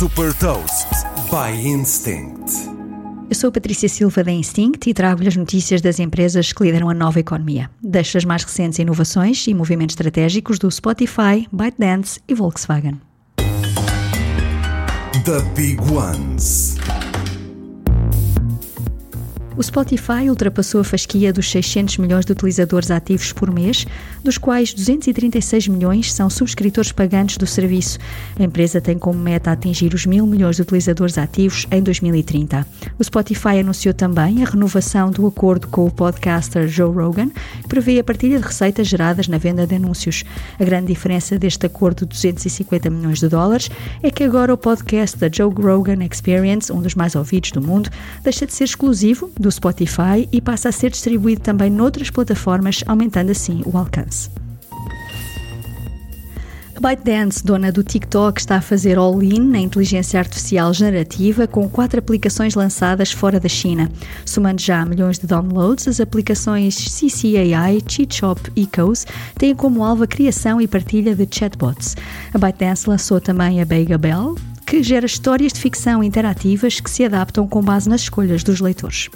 Super Toast by Instinct. Eu sou a Patrícia Silva da Instinct e trago-lhe as notícias das empresas que lideram a nova economia. Deixo as mais recentes inovações e movimentos estratégicos do Spotify, ByteDance e Volkswagen. The Big Ones. O Spotify ultrapassou a fasquia dos 600 milhões de utilizadores ativos por mês, dos quais 236 milhões são subscritores pagantes do serviço. A empresa tem como meta atingir os mil milhões de utilizadores ativos em 2030. O Spotify anunciou também a renovação do acordo com o podcaster Joe Rogan, que prevê a partilha de receitas geradas na venda de anúncios. A grande diferença deste acordo de 250 milhões de dólares é que agora o podcast da Joe Rogan Experience, um dos mais ouvidos do mundo, deixa de ser exclusivo do Spotify e passa a ser distribuído também noutras plataformas, aumentando assim o alcance. ByteDance, dona do TikTok, está a fazer all-in na inteligência artificial generativa com quatro aplicações lançadas fora da China. Somando já milhões de downloads, as aplicações CCAI, CheatShop e Coase têm como alvo a criação e partilha de chatbots. A ByteDance lançou também a Bega Bell, que gera histórias de ficção interativas que se adaptam com base nas escolhas dos leitores.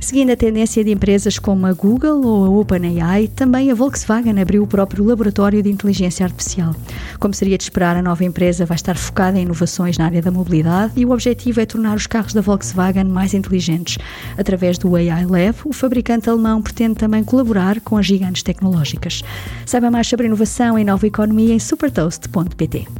Seguindo a tendência de empresas como a Google ou a OpenAI, também a Volkswagen abriu o próprio laboratório de inteligência artificial. Como seria de esperar, a nova empresa vai estar focada em inovações na área da mobilidade e o objetivo é tornar os carros da Volkswagen mais inteligentes. Através do AI Lab, o fabricante alemão pretende também colaborar com as gigantes tecnológicas. Saiba mais sobre inovação e nova economia em supertoast.pt.